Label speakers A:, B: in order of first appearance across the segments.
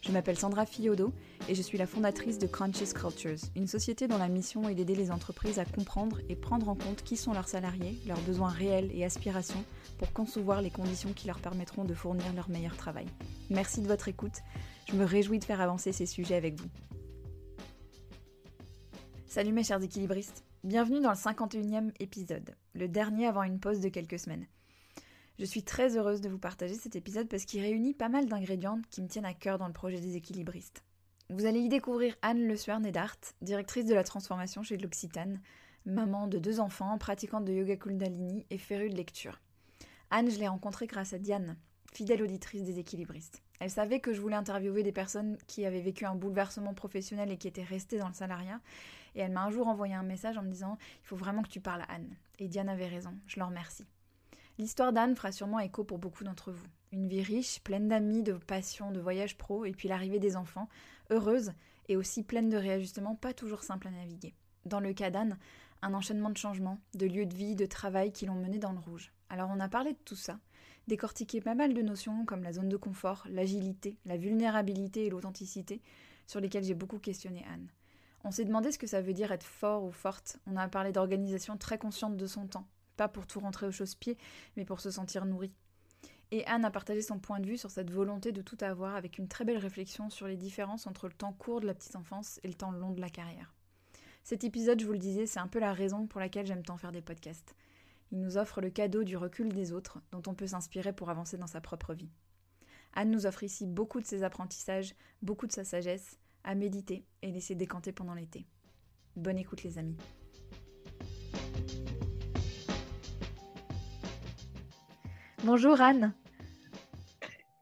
A: Je m'appelle Sandra Fiodo et je suis la fondatrice de Crunches Cultures, une société dont la mission est d'aider les entreprises à comprendre et prendre en compte qui sont leurs salariés, leurs besoins réels et aspirations pour concevoir les conditions qui leur permettront de fournir leur meilleur travail. Merci de votre écoute. Je me réjouis de faire avancer ces sujets avec vous. Salut mes chers équilibristes. Bienvenue dans le 51e épisode, le dernier avant une pause de quelques semaines. Je suis très heureuse de vous partager cet épisode parce qu'il réunit pas mal d'ingrédients qui me tiennent à cœur dans le projet des équilibristes. Vous allez y découvrir Anne Le Sueur Nedart, directrice de la transformation chez l'Occitane, maman de deux enfants, pratiquante de yoga kundalini et férue de lecture. Anne, je l'ai rencontrée grâce à Diane, fidèle auditrice des équilibristes. Elle savait que je voulais interviewer des personnes qui avaient vécu un bouleversement professionnel et qui étaient restées dans le salariat. Et elle m'a un jour envoyé un message en me disant Il faut vraiment que tu parles à Anne. Et Diane avait raison, je l'en remercie. L'histoire d'Anne fera sûrement écho pour beaucoup d'entre vous. Une vie riche, pleine d'amis, de passions, de voyages pro, et puis l'arrivée des enfants, heureuse et aussi pleine de réajustements pas toujours simples à naviguer. Dans le cas d'Anne, un enchaînement de changements, de lieux de vie, de travail qui l'ont mené dans le rouge. Alors on a parlé de tout ça, décortiqué pas mal de notions comme la zone de confort, l'agilité, la vulnérabilité et l'authenticité, sur lesquelles j'ai beaucoup questionné Anne. On s'est demandé ce que ça veut dire être fort ou forte. On a parlé d'organisation très consciente de son temps, pas pour tout rentrer au chausse-pied, mais pour se sentir nourri. Et Anne a partagé son point de vue sur cette volonté de tout avoir avec une très belle réflexion sur les différences entre le temps court de la petite enfance et le temps long de la carrière. Cet épisode, je vous le disais, c'est un peu la raison pour laquelle j'aime tant faire des podcasts. Il nous offre le cadeau du recul des autres dont on peut s'inspirer pour avancer dans sa propre vie. Anne nous offre ici beaucoup de ses apprentissages, beaucoup de sa sagesse, à méditer et laisser décanter pendant l'été. Bonne écoute les amis. Bonjour Anne.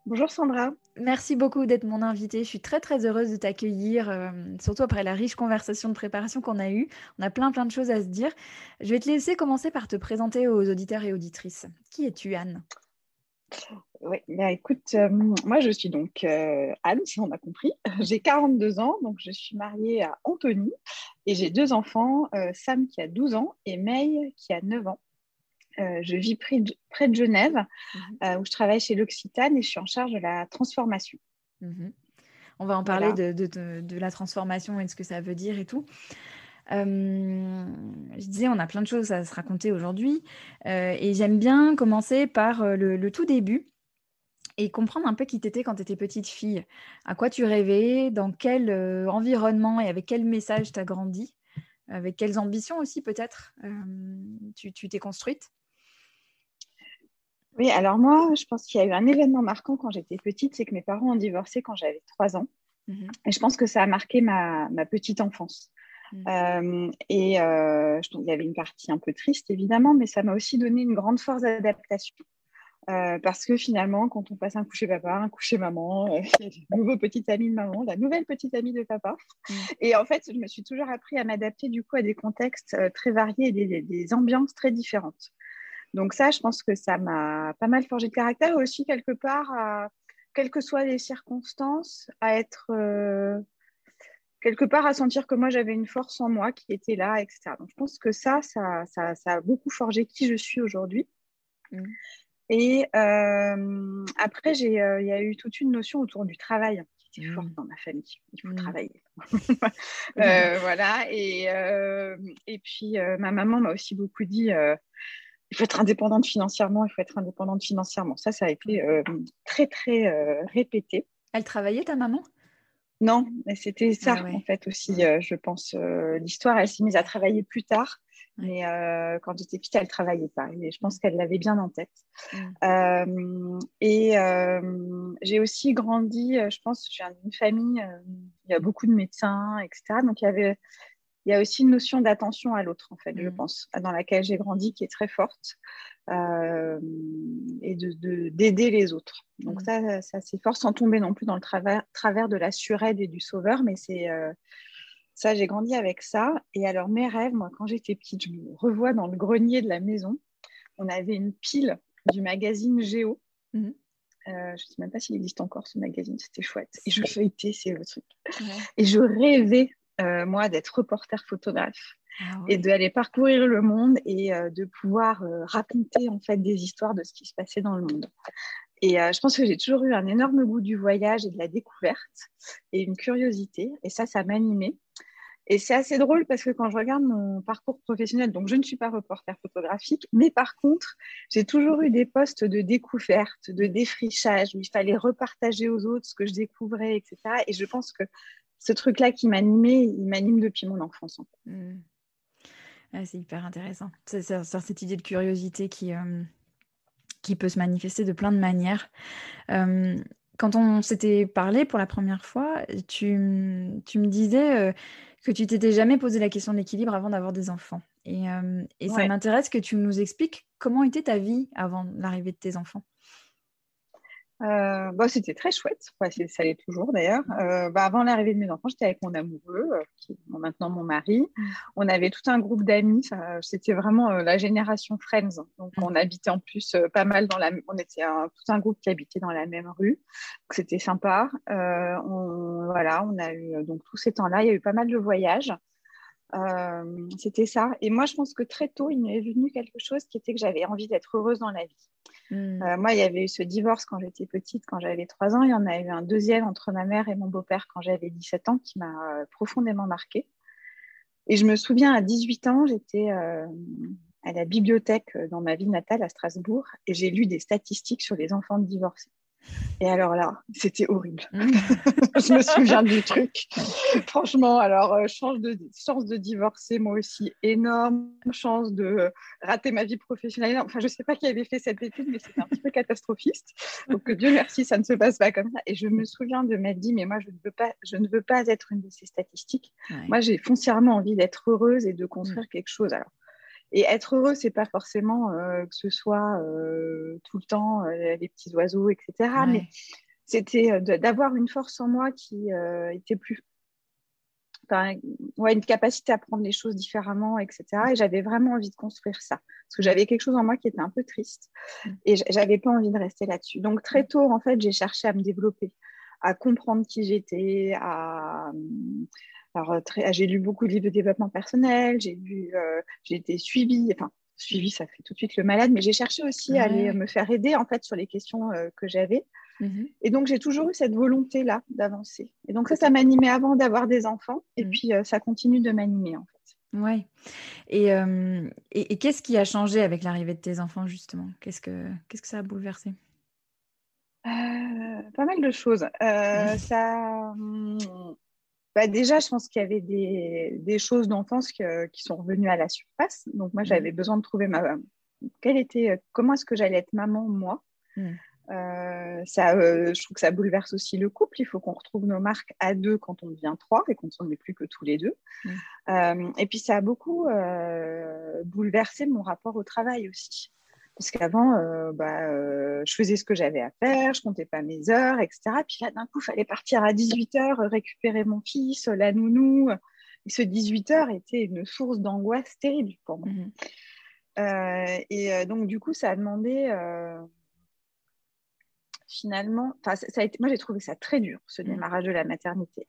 B: Bonjour Sandra.
A: Merci beaucoup d'être mon invitée. Je suis très très heureuse de t'accueillir, euh, surtout après la riche conversation de préparation qu'on a eue. On a plein plein de choses à se dire. Je vais te laisser commencer par te présenter aux auditeurs et auditrices. Qui es-tu Anne?
B: Oui, bah, écoute, euh, moi je suis donc euh, Anne, si on a compris. J'ai 42 ans, donc je suis mariée à Anthony et j'ai deux enfants, Sam qui a 12 ans et May qui a 9 ans. Euh, je vis près de, près de Genève, mhm. euh, où je travaille chez l'Occitane et je suis en charge de la transformation.
A: Mhm. On va en parler de, de, de, la transformation et de ce que ça veut dire et tout. Euh, je disais, on a plein de choses à se raconter aujourd'hui et j'aime bien commencer par le, le, tout début et comprendre un peu qui t'étais quand tu étais petite fille. À quoi tu rêvais, dans quel environnement et avec quel message tu as grandi, avec quelles ambitions aussi peut-être tu t'es construite
B: oui, alors moi, je pense qu'il y a eu un événement marquant quand j'étais petite, c'est que mes parents ont divorcé quand j'avais trois ans. Mhm. Et je pense que ça a marqué ma, petite enfance. Mhm. Euh, et euh, il y avait une partie un peu triste, évidemment, mais ça m'a aussi donné une grande force d'adaptation. Euh, parce que finalement, quand on passe un coucher papa, un coucher maman, il y a des nouveaux petits amis de maman, la nouvelle petite amie de papa. Mhm. Et en fait, je me suis toujours appris à m'adapter du coup à des contextes très variés et des ambiances très différentes. Donc ça, je pense que ça m'a pas mal forgé de caractère aussi quelque part, quelles que soient les circonstances, à être euh, quelque part à sentir que moi j'avais une force en moi qui était là, etc. Donc je pense que ça, ça, ça, a beaucoup forgé qui je suis aujourd'hui. Mm. Et euh, après, euh, il y a eu toute une notion autour du travail qui était mm. forte dans ma famille. Il faut mm. travailler. voilà. Et, et puis, ma maman m'a aussi beaucoup dit il faut être indépendante financièrement, il faut être indépendante financièrement. Ça, ça a été euh, très, très euh, répété.
A: Elle travaillait, ta maman?
B: Non, c'était ça, ah en fait, aussi, euh, je pense. L'histoire, elle s'est mise à travailler plus tard. Mais quand j'étais petite, elle ne travaillait pas. Et je pense qu'elle l'avait bien en tête. Et j'ai aussi grandi, je pense, j'ai une famille, il y a beaucoup de médecins, etc. Donc, il y avait il y a aussi une notion d'attention à l'autre, en fait, je mm. pense, dans laquelle j'ai grandi, qui est très forte, euh, et d'aider de, les autres. Donc mm. ça, ça c'est fort, sans tomber non plus dans le travers, travers de la suraide et du sauveur, mais c'est... Euh, ça, j'ai grandi avec ça. Et alors, mes rêves, moi, quand j'étais petite, je me revois dans le grenier de la maison. On avait une pile du magazine Géo. Mm. Euh, je ne sais même pas s'il existe encore ce magazine, c'était chouette. Et je feuilletais, c'est le truc. Et je rêvais euh, moi, d'être reporter photographe ah et d'aller parcourir le monde et euh, de pouvoir euh, raconter en fait des histoires de ce qui se passait dans le monde. Et je pense que j'ai toujours eu un énorme goût du voyage et de la découverte et une curiosité. Et ça, ça m'animait. Et c'est assez drôle parce que quand je regarde mon parcours professionnel, donc je ne suis pas reporter photographique, mais par contre, j'ai toujours eu des postes de découverte, de défrichage, où il fallait repartager aux autres ce que je découvrais, etc. Et je pense que ce truc-là qui m'animait, il m'anime depuis mon enfance.
A: Hmm. c'est hyper intéressant. C'est cette idée de curiosité qui, euh, qui peut se manifester de plein de manières. Euh, quand on s'était parlé pour la première fois, tu, tu me disais euh, que tu t'étais jamais posé la question de l'équilibre avant d'avoir des enfants. Et, et ça m'intéresse que tu nous expliques comment était ta vie avant l'arrivée de tes enfants.
B: Euh, bah, c'était très chouette, ça l'est toujours d'ailleurs. Euh, bah, avant l'arrivée de mes enfants, j'étais avec mon amoureux, euh, qui est maintenant mon mari. Mm. On avait tout un groupe d'amis, c'était vraiment la génération Friends. Donc mm. on habitait en plus pas mal dans la... On était tout un groupe qui habitait dans la même rue, c'était sympa. on, voilà, on a eu donc tous ces temps-là, il y a eu pas mal de voyages. C'était ça. Et moi, je pense que très tôt, il m'est venu quelque chose qui était que j'avais envie d'être heureuse dans la vie. Hmm. Euh, moi, il y avait eu ce divorce quand j'étais petite, quand j'avais 3 ans. Il y en a eu un deuxième entre ma mère et mon beau-père quand j'avais 17 ans qui m'a euh, profondément marquée. Et je me souviens, à 18 ans, j'étais euh, à la bibliothèque dans ma ville natale à Strasbourg et j'ai lu des statistiques sur les enfants divorcés. Et alors là, c'était horrible. Mmh. je me souviens du truc. Franchement, alors, euh, chance, de, chance de divorcer, moi aussi, énorme. Chance de rater ma vie professionnelle. Enfin, je ne sais pas qui avait fait cette étude, mais c'était un petit peu catastrophiste. Donc, Dieu merci, ça ne se passe pas comme ça. Et je me souviens de m'être dit, mais moi, je ne veux pas, je ne veux pas être une de ces statistiques. Moi, j'ai foncièrement envie d'être heureuse et de construire mmh. quelque chose. Alors, et être heureux, c'est pas forcément euh, que ce soit euh, tout le temps euh, les petits oiseaux, etc. Mais c'était d'avoir une force en moi qui était plus. Enfin, ouais, une capacité à prendre les choses différemment, etc. Et j'avais vraiment envie de construire ça. Parce que j'avais quelque chose en moi qui était un peu triste. Et j'avais pas envie de rester là-dessus. Donc, très tôt, en fait, j'ai cherché à me développer, à comprendre qui j'étais, à alors, euh, j'ai lu beaucoup de livres de développement personnel, j'ai lu, euh, j'ai été suivie, enfin, suivie, ça fait tout de suite le malade, mais j'ai cherché aussi à aller me faire aider, en fait, sur les questions euh, que j'avais. Mmh et donc, j'ai toujours eu cette volonté-là d'avancer. Et donc, ça, ça m'animait avant d'avoir des enfants, et mmh. puis ça continue de m'animer, en fait.
A: Oui. Et, et, qu'est-ce qui a changé avec l'arrivée de tes enfants, justement? Qu'est-ce que, qu'est-ce que ça a bouleversé?
B: Pas mal de choses. ça, bah, déjà, je pense qu'il y avait des, choses d'enfance qui sont revenues à la surface. Donc, moi, j'avais mmh. besoin de trouver ma. Quelle était, comment est-ce que j'allais être maman, moi mmh. euh, ça, euh, Je trouve que ça bouleverse aussi le couple. Il faut qu'on retrouve nos marques à deux quand on devient trois et quand on n'est plus que tous les deux. Mmh. Euh, et puis, ça a beaucoup bouleversé mon rapport au travail aussi. Parce qu'avant, euh, bah, euh, je faisais ce que j'avais à faire, je comptais pas mes heures, etc. Puis là, d'un coup, il fallait partir à 18h, récupérer mon fils, la nounou. Et ce 18h était une source d'angoisse terrible pour moi. Mmh. Euh, et donc, du coup, ça a demandé finalement, ça a été, moi j'ai trouvé ça très dur, ce mmh. démarrage de la maternité.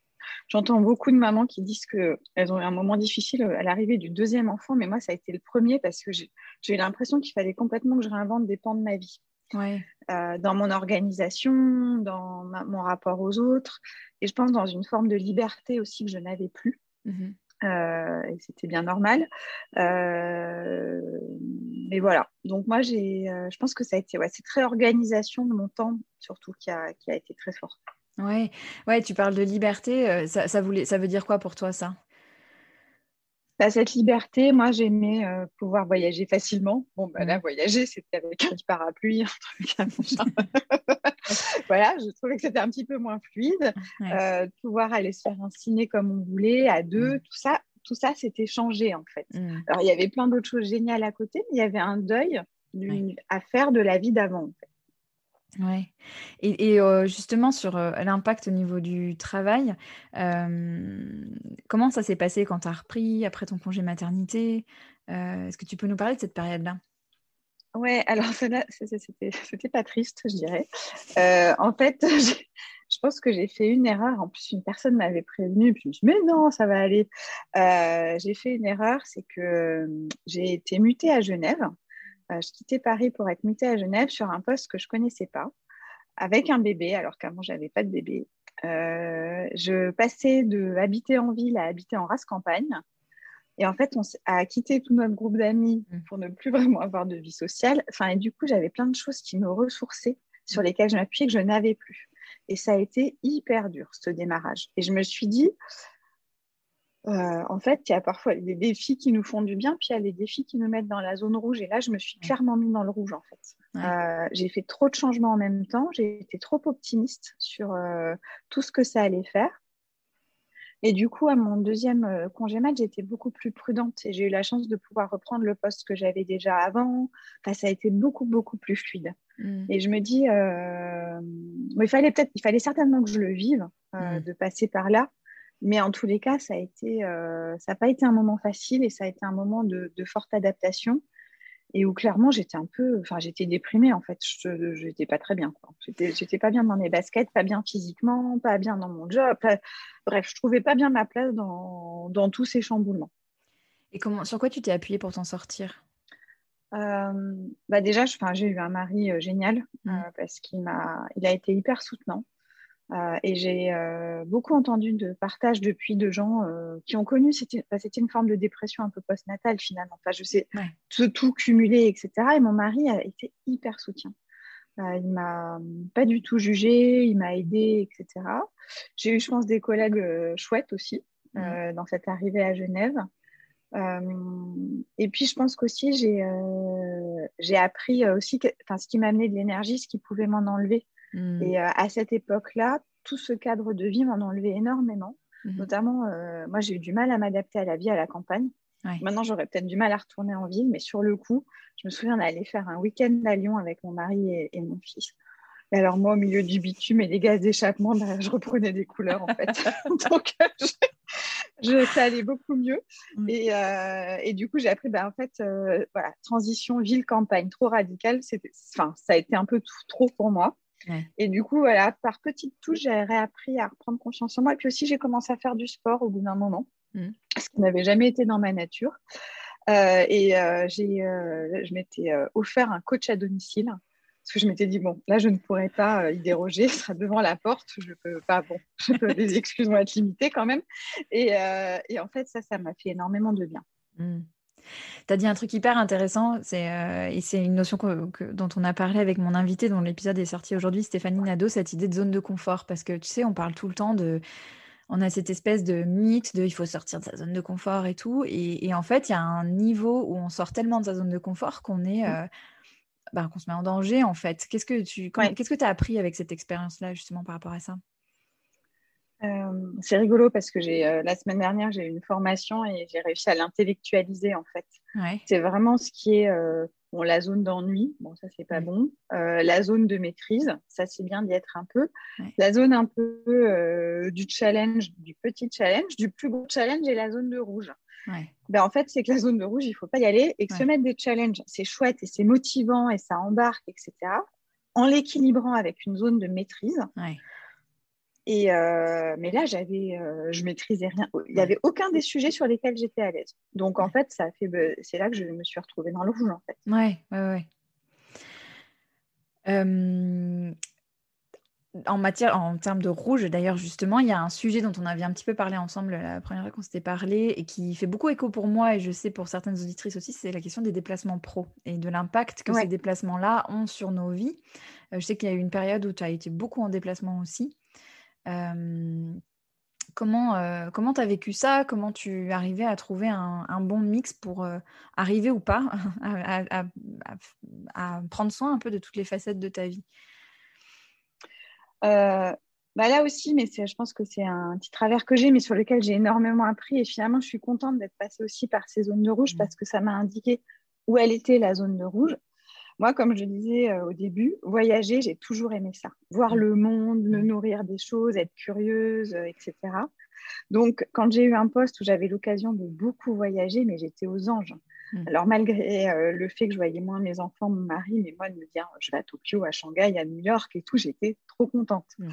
B: J'entends beaucoup de mamans qui disent qu'elles ont eu un moment difficile à l'arrivée du deuxième enfant, mais moi, ça a été le premier parce que j'ai eu l'impression qu'il fallait complètement que je réinvente des pans de ma vie. Euh, dans mon organisation, dans mon rapport aux autres, et je pense dans une forme de liberté aussi que je n'avais plus. Mhm. Euh, et c'était bien normal. Euh, mais voilà. Donc moi, j'ai, je pense que ça a été ouais, cette réorganisation de mon temps surtout qui a, qui a été très forte.
A: Ouais, ouais, tu parles de liberté. Euh, ça, ça, voulait, ça veut dire quoi pour toi, ça?
B: Bah, Cette liberté, moi, j'aimais euh, pouvoir voyager facilement. Bon, bah, là, voyager, c'était avec un parapluie, un truc, voilà, je trouvais que c'était un petit peu moins fluide. Euh, pouvoir aller se faire un ciné comme on voulait, à deux, tout ça, tout ça s'était changé en fait. Mmh. Alors il y avait plein d'autres choses géniales à côté, mais il y avait un deuil à faire de la vie d'avant. En fait.
A: Ouais. Et, euh, justement sur euh, l'impact au niveau du travail, comment ça s'est passé quand tu as repris après ton congé maternité Est-ce que tu peux nous parler de cette période-là?
B: Ouais, alors c'était pas triste, je dirais. Euh, en fait, je pense que j'ai fait une erreur. En plus, une personne m'avait prévenu, puis je me suis dit, mais non, ça va aller. Euh, j'ai fait une erreur, c'est que euh, j'ai été mutée à Genève. Je quittais Paris pour être mutée à Genève sur un poste que je connaissais pas, avec un bébé, alors qu'avant, j'avais pas de bébé. je passais de habiter en ville à habiter en race campagne. Et en fait, on a quitté tout notre groupe d'amis mmh. pour ne plus vraiment avoir de vie sociale. Enfin, et du coup, j'avais plein de choses qui me ressourçaient, sur mmh. lesquelles je m'appuyais, que je n'avais plus. Et ça a été hyper dur, ce démarrage. Et je me suis dit, euh, en fait, il y a parfois des défis qui nous font du bien, puis il y a les défis qui nous mettent dans la zone rouge. Et là, je me suis clairement mis dans le rouge, en fait. Euh, j'ai fait trop de changements en même temps. J'ai été trop optimiste sur euh, tout ce que ça allait faire. Et du coup, à mon deuxième congé mat, j'étais beaucoup plus prudente et j'ai eu la chance de pouvoir reprendre le poste que j'avais déjà avant. Enfin, ça a été beaucoup, beaucoup plus fluide. Mm. Et je me dis, il fallait peut-être, il fallait certainement que je le vive, mm. de passer par là. Mais en tous les cas, ça a été, ça n'a pas été un moment facile et ça a été un moment de forte adaptation et où clairement j'étais un peu, enfin j'étais déprimée en fait, je n'étais pas très bien. J'étais pas bien dans mes baskets, pas bien physiquement, pas bien dans mon job, bref, je trouvais pas bien ma place dans, dans tous ces chamboulements.
A: Et comment, sur quoi tu t'es appuyée pour t'en sortir?
B: Euh, bah déjà, j'ai eu un mari euh, génial mmh. euh, parce qu'il m'a, il a été hyper soutenant. Euh, et j'ai euh, beaucoup entendu de partages depuis de gens euh, qui ont connu, c'était une forme de dépression un peu postnatale finalement. Enfin, je sais, tout, cumulé, etc. Et mon mari a été hyper soutien. il m'a pas du tout jugé, il m'a aidé, etc. J'ai eu, je pense, des collègues chouettes aussi dans cette arrivée à Genève. et puis, je pense qu'aussi, j'ai appris aussi, ce qui m'a amené de l'énergie, ce qui pouvait m'en enlever. Mm. Et euh, à cette époque-là, tout ce cadre de vie m'en enlevait énormément. Mm-hmm. Notamment, euh, moi, j'ai eu du mal à m'adapter à la vie à la campagne. Maintenant, j'aurais peut-être du mal à retourner en ville, mais sur le coup, je me souviens d'aller faire un week-end à Lyon avec mon mari et, mon fils. Et alors, moi, au milieu du bitume et des gaz d'échappement, bah, je reprenais des couleurs, en fait. Donc, je, ça allait beaucoup mieux. Mm. Et, euh, et, du coup, j'ai appris, bah, en fait, voilà, transition ville-campagne trop radicale. Enfin, ça a été un peu trop pour moi. Et du coup, voilà, par petites touches, j'ai réappris à reprendre confiance en moi. Et puis aussi, j'ai commencé à faire du sport au bout d'un moment, mm. ce qui n'avait jamais été dans ma nature. Euh, et euh, j'ai, euh, je m'étais offert un coach à domicile parce que je m'étais dit, bon, là, je ne pourrais pas y déroger, ce sera devant la porte, je peux pas, bon, les excuses vont être limitées quand même. Et, et en fait, ça, ça m'a fait énormément de bien. Mm.
A: Tu as dit un truc hyper intéressant, c'est, euh, et c'est une notion dont on a parlé avec mon invité, dont l'épisode est sorti aujourd'hui, Stéphanie Nadeau, cette idée de zone de confort. Parce que tu sais, on parle tout le temps de. On a cette espèce de mythe de il faut sortir de sa zone de confort et tout. Et, en fait, il y a un niveau où on sort tellement de sa zone de confort qu'on est. Euh, bah, qu'on se met en danger en fait. Qu'est-ce que tu qu'est-ce que tu as appris avec cette expérience-là justement par rapport à ça?
B: Euh, c'est rigolo parce que j'ai euh, la semaine dernière j'ai eu une formation et j'ai réussi à l'intellectualiser en fait. C'est vraiment ce qui est euh, bon, la zone d'ennui, bon ça c'est pas bon. la zone de maîtrise, ça c'est bien d'y être un peu. La zone un peu du challenge, du petit challenge, du plus gros challenge et la zone de rouge. Ben, en fait c'est que la zone de rouge il faut pas y aller et que se mettre des challenges c'est chouette et c'est motivant et ça embarque etc. En l'équilibrant avec une zone de maîtrise. Et euh, mais là, j'avais, euh, je maîtrisais rien. Il n'y avait aucun des sujets sur lesquels j'étais à l'aise. Donc en fait, ça fait, bah, c'est là que je me suis retrouvée dans le rouge en fait.
A: Ouais, ouais, ouais. en matière, en termes de rouge, d'ailleurs, justement, il y a un sujet dont on avait un petit peu parlé ensemble la première fois qu'on s'était parlé et qui fait beaucoup écho pour moi et je sais pour certaines auditrices aussi, c'est la question des déplacements pro et de l'impact que ces déplacements-là ont sur nos vies. Euh, je sais qu'il y a eu une période où tu as été beaucoup en déplacement aussi comment comment tu as vécu ça? Comment tu arrivais à trouver un, bon mix pour arriver ou pas à, prendre soin un peu de toutes les facettes de ta vie?
B: Bah là aussi, mais je pense que c'est un petit travers que j'ai, mais sur lequel j'ai énormément appris. Et finalement, je suis contente d'être passée aussi par ces zones de rouge mmh. parce que ça m'a indiqué où elle était la zone de rouge. Moi, comme je disais euh, au début, voyager, j'ai toujours aimé ça. Voir le monde, me mmh. nourrir des choses, être curieuse, euh, etc. Donc, quand j'ai eu un poste où j'avais l'occasion de beaucoup voyager, mais j'étais aux anges. Mm. Alors, malgré euh, le fait que je voyais moins mes enfants, mon mari, mais moi, de me dire, je vais à Tokyo, à Shanghai, à New York et tout, j'étais trop contente. Mm.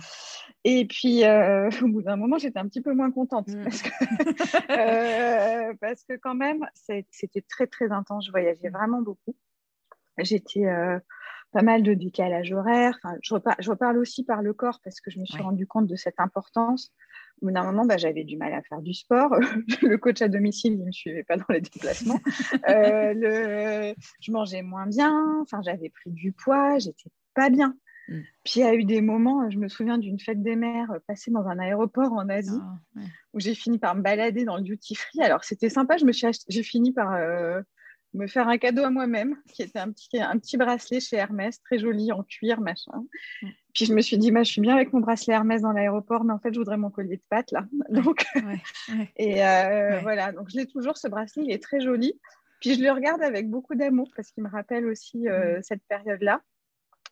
B: Et puis, euh, au bout d'un moment, j'étais un petit peu moins contente mm. parce, que, euh, parce, que, quand même, c'était très, très intense. Je voyageais vraiment beaucoup. J'étais pas mal de décalage horaire. Enfin, je, reparle, aussi par le corps parce que je me suis rendu compte de cette importance. Au bout d'un moment, bah, j'avais du mal à faire du sport. le coach à domicile, il ne me suivait pas dans les déplacements. Euh, le... Je mangeais moins bien. Enfin, j'avais pris du poids. J'étais pas bien. Mm. Puis il y a eu des moments, je me souviens d'une fête des mères euh, passée dans un aéroport en Asie, ah, où j'ai fini par me balader dans le duty free. Alors c'était sympa, je me suis j'ai fini par euh, me faire un cadeau à moi-même, qui était un petit, un petit bracelet chez Hermès, très joli, en cuir, machin. Puis je me suis dit, bah, je suis bien avec mon bracelet Hermès dans l'aéroport, mais en fait, je voudrais mon collier de pâte, là. Donc, et euh, voilà, donc je l'ai toujours, ce bracelet, il est très joli. Puis je le regarde avec beaucoup d'amour, parce qu'il me rappelle aussi euh, cette période-là.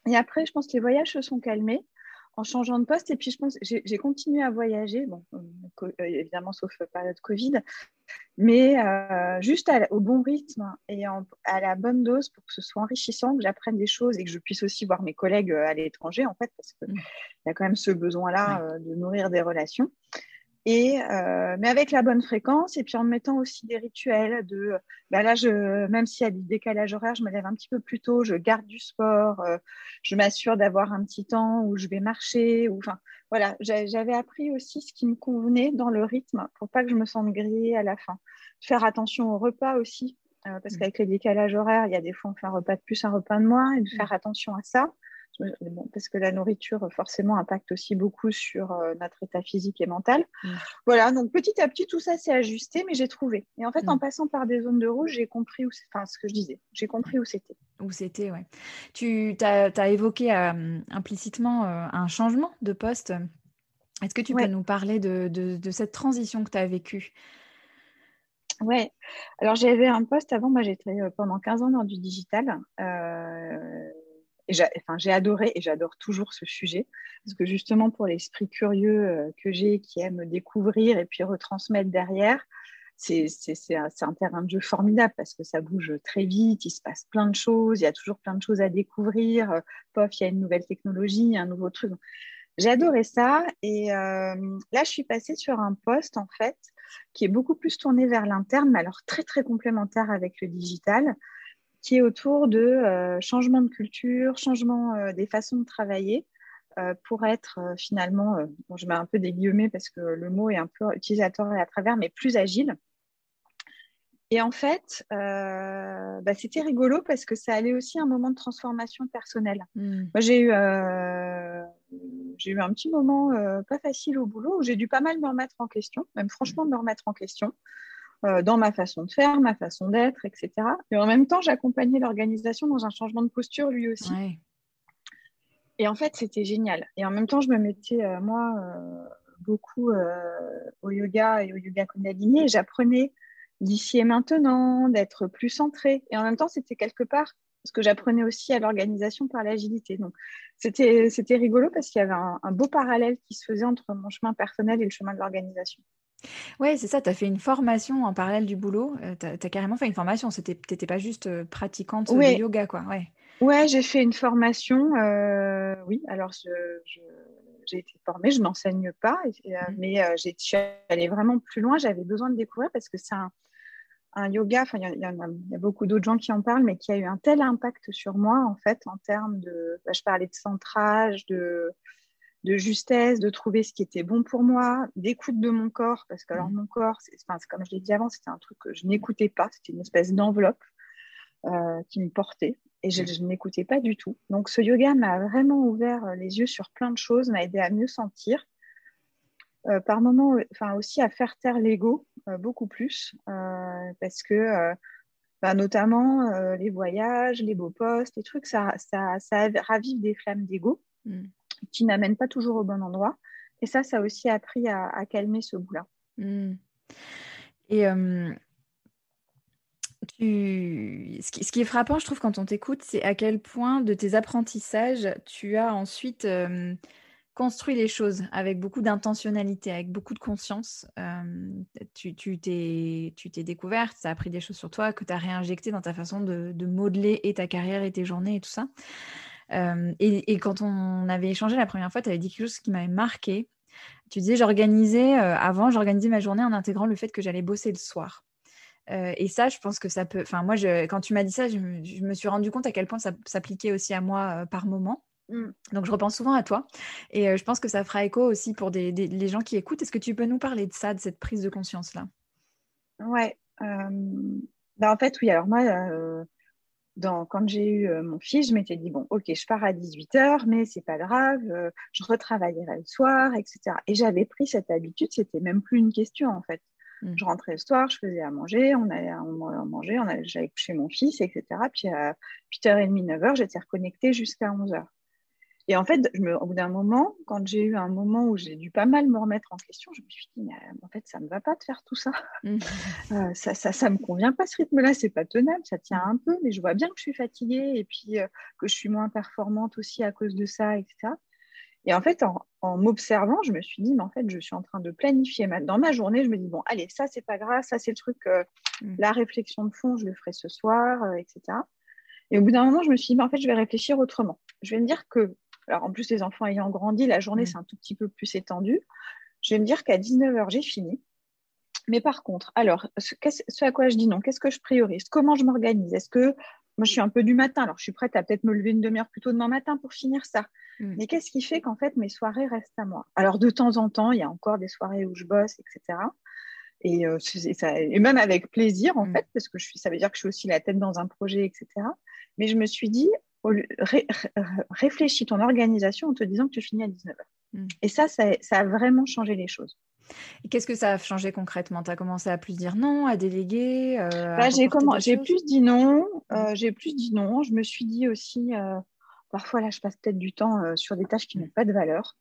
B: Et après, je pense que les voyages se sont calmés en changeant de poste. Et puis, je pense, j'ai continué à voyager, bon, euh, évidemment, sauf période Covid, mais euh, juste au bon rythme et à la bonne dose pour que ce soit enrichissant, que j'apprenne des choses et que je puisse aussi voir mes collègues euh, à l'étranger, en fait, parce qu'il mmh. y a quand même ce besoin-là de nourrir des relations. Et, euh, mais avec la bonne fréquence et puis en mettant aussi des rituels de bah là je même s'il y a des décalages horaires je me lève un petit peu plus tôt je garde du sport euh, je m'assure d'avoir un petit temps où je vais marcher ou enfin voilà j'avais appris aussi ce qui me convenait dans le rythme pour pas que je me sente grillée à la fin faire attention au repas aussi euh, parce mmh. qu'avec les décalages horaires il y a des fois on fait un repas de plus un repas de moins et de mmh. faire attention à ça parce que la nourriture forcément impacte aussi beaucoup sur euh, notre état physique et mental. Mm. Voilà, donc petit à petit, tout ça s'est ajusté, mais j'ai trouvé. Et en fait, en mm. passant par des zones de rouge, j'ai compris où enfin, ce que je disais, j'ai compris où c'était.
A: Où c'était, ouais. Tu as, évoqué euh, implicitement euh, un changement de poste. Est-ce que tu peux nous parler de, de, cette transition que tu as vécue?
B: Ouais, alors j'avais un poste avant, moi j'étais pendant 15 ans dans du digital j'ai adoré et j'adore toujours ce sujet parce que justement pour l'esprit curieux euh, que j'ai qui aime découvrir et puis retransmettre derrière, c'est un, terrain de jeu formidable parce que ça bouge très vite, il se passe plein de choses, il y a toujours plein de choses à découvrir. Euh, pof, il y a une nouvelle technologie, un nouveau truc. J'ai adoré ça et euh, là je suis passée sur un poste en fait qui est beaucoup plus tourné vers l'interne, mais alors très très complémentaire avec le digital qui est autour de euh, changement de culture, changement euh, des façons de travailler euh, pour être finalement, bon, je mets un peu des guillemets parce que le mot est un peu utilisateur à travers, mais plus agile. Et en fait, bah, c'était rigolo parce que ça allait aussi un moment de transformation personnelle. Hmm. Moi, j'ai eu, j'ai eu un petit moment pas facile au boulot où j'ai dû pas mal me remettre en question, même franchement me remettre en question. Euh, dans ma façon de faire, ma façon d'être, etc. Et en même temps, j'accompagnais l'organisation dans un changement de posture lui aussi. Et en fait, c'était génial. Et en même temps, je me mettais, euh, moi, euh, beaucoup au yoga et au yoga Kundalini et j'apprenais d'ici et maintenant, d'être plus centrée. Et en même temps, c'était quelque part ce que j'apprenais aussi à l'organisation par l'agilité. Donc, c'était rigolo parce qu'il y avait un, beau parallèle qui se faisait entre mon chemin personnel et le chemin de l'organisation.
A: Oui, c'est ça, tu as fait une formation en parallèle du boulot. Euh, tu as, carrément fait une formation. Tu n'étais pas juste euh, pratiquante de yoga, quoi. Ouais,
B: ouais j'ai fait une formation. Euh, oui, alors j'ai été formée, je n'enseigne pas, mmh. mais je suis allée vraiment plus loin. J'avais besoin de découvrir parce que c'est un, yoga, il y, y, a beaucoup d'autres gens qui en parlent, mais qui a eu un tel impact sur moi, en fait, en termes de. Bah, je parlais de centrage, de de justesse, de trouver ce qui était bon pour moi, d'écoute de mon corps, parce que alors mmh. mon corps, c'est, comme je l'ai dit avant, c'était un truc que je n'écoutais pas, c'était une espèce d'enveloppe euh, qui me portait et je, mmh. n'écoutais pas du tout. Donc ce yoga m'a vraiment ouvert euh, les yeux sur plein de choses, m'a aidé à mieux sentir, euh, par moments, enfin aussi à faire taire l'ego beaucoup plus, parce que bah, notamment les voyages, les beaux postes, les trucs, ça, ça, ça ravive des flammes d'ego. Mmh qui n'amène pas toujours au bon endroit. Et ça, ça a aussi appris à, calmer ce bout-là.
A: Mmh. Et tu... ce, qui, est frappant, je trouve, quand on t'écoute, c'est à quel point de tes apprentissages, tu as ensuite construit les choses avec beaucoup d'intentionnalité, avec beaucoup de conscience. tu t'es découverte, ça a appris des choses sur toi que tu as réinjecté dans ta façon de, modeler et ta carrière et tes journées et tout ça. Et, et, quand on avait échangé la première fois, tu avais dit quelque chose qui m'avait marqué. Tu disais, j'organisais, avant, j'organisais ma journée en intégrant le fait que j'allais bosser le soir. Euh, et ça, je pense que ça peut. Enfin, moi, je, quand tu m'as dit ça, je me, suis rendu compte à quel point ça s'appliquait aussi à moi euh, par moment. Mmh. Donc, je repense souvent à toi. Et euh, je pense que ça fera écho aussi pour des, les gens qui écoutent. Est-ce que tu peux nous parler de ça, de cette prise de conscience-là?
B: Ouais. Bah, en fait, oui. Alors, moi, dans, quand j'ai eu mon fils, je m'étais dit bon, ok, je pars à 18h, mais c'est pas grave, je retravaillerai le soir, etc. Et j'avais pris cette habitude, c'était même plus une question en fait. Mm. Je rentrais le soir, je faisais à manger, on allait manger, on j'allais coucher mon fils, etc. Puis à 8h30, 9h, j'étais reconnectée jusqu'à 11h. Et en fait, je me, au bout d'un moment, quand j'ai eu un moment où j'ai dû pas mal me remettre en question, je me suis dit, mais en fait, ça ne me va pas de faire tout ça. Mm. Euh, ça, ça, ça me convient pas ce rythme-là, c'est pas tenable, ça tient un peu, mais je vois bien que je suis fatiguée et puis euh, que je suis moins performante aussi à cause de ça, etc. Et en fait, en, m'observant, je me suis dit, mais en fait, je suis en train de planifier. dans ma journée, je me dis, bon, allez, ça, c'est pas grave, ça, c'est le truc, euh, mm. la réflexion de fond, je le ferai ce soir, euh, etc. Et au bout d'un moment, je me suis dit, mais en fait, je vais réfléchir autrement. Je vais me dire que, alors en plus, les enfants ayant grandi, la journée, mm. c'est un tout petit peu plus étendu. Je vais me dire qu'à 19h, j'ai fini. Mais par contre, alors, ce, ce, à quoi je dis non, qu'est-ce que je priorise? Comment je m'organise? Est-ce que moi, je suis un peu du matin, alors je suis prête à peut-être me lever une demi-heure plus tôt demain matin pour finir ça. Mm. Mais qu'est-ce qui fait qu'en fait, mes soirées restent à moi? Alors, de temps en temps, il y a encore des soirées où je bosse, etc. Et, euh, et même avec plaisir, en mm. fait, parce que je suis, ça veut dire que je suis aussi la tête dans un projet, etc. Mais je me suis dit, réfléchis ton organisation en te disant que tu finis à 19h. Mm. Et ça, ça, a vraiment changé les choses.
A: Et qu'est-ce que ça a changé concrètement? Tu as commencé à plus dire non, à déléguer euh,
B: bah, J'ai plus dit non. Euh, j'ai plus dit non. Je me suis dit aussi, Parfois, là, je passe peut-être du temps euh, sur des tâches qui n'ont pas de valeur.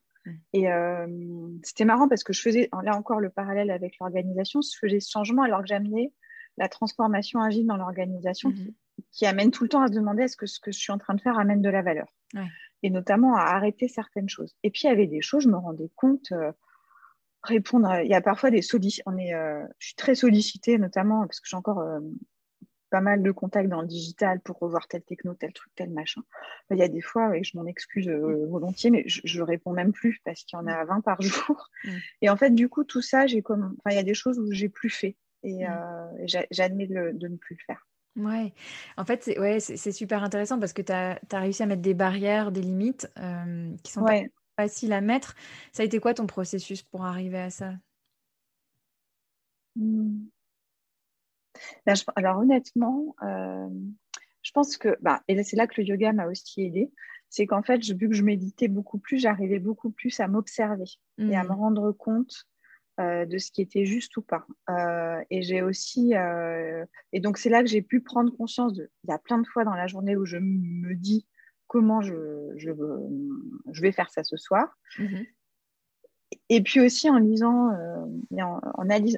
B: Et euh, c'était marrant parce que je faisais, là encore, le parallèle avec l'organisation, je faisais ce changement alors que j'amenais la transformation agile dans l'organisation. Qui, amène tout le temps à se demander est-ce que ce que je suis en train de faire amène de la valeur Et notamment à arrêter certaines choses. Et puis, il y avait des choses, je me rendais compte, euh, répondre, il y a parfois des sollicitations, on est, je suis très sollicitée, notamment parce que j'ai encore pas mal de contacts dans le digital pour revoir tel techno, tel truc, tel machin. Il y a des fois, et je m'en excuse euh, volontiers, mais je, ne réponds même plus parce qu'il y en a 20 par jour. Et en fait, du coup, tout ça, j'ai comme, enfin, il y a des choses où j'ai plus fait et, euh, j'admets de, ne plus le faire.
A: Ouais, en fait, c'est ouais, super intéressant parce que tu as, réussi à mettre des barrières, des limites euh, qui sont pas faciles à mettre. Ça a été quoi ton processus pour arriver à ça?
B: Mmh. Ben, alors honnêtement, euh, je pense que, bah, et c'est là que le yoga m'a aussi aidé, c'est qu'en fait, vu que je méditais beaucoup plus, j'arrivais beaucoup plus à m'observer et à me mmh. rendre compte euh, de ce qui était juste ou pas. Euh, et j'ai aussi, et donc c'est là que j'ai pu prendre conscience de, il y a plein de fois dans la journée où je me dis comment je, je, je vais faire ça ce soir. Mmh et puis aussi en lisant, en,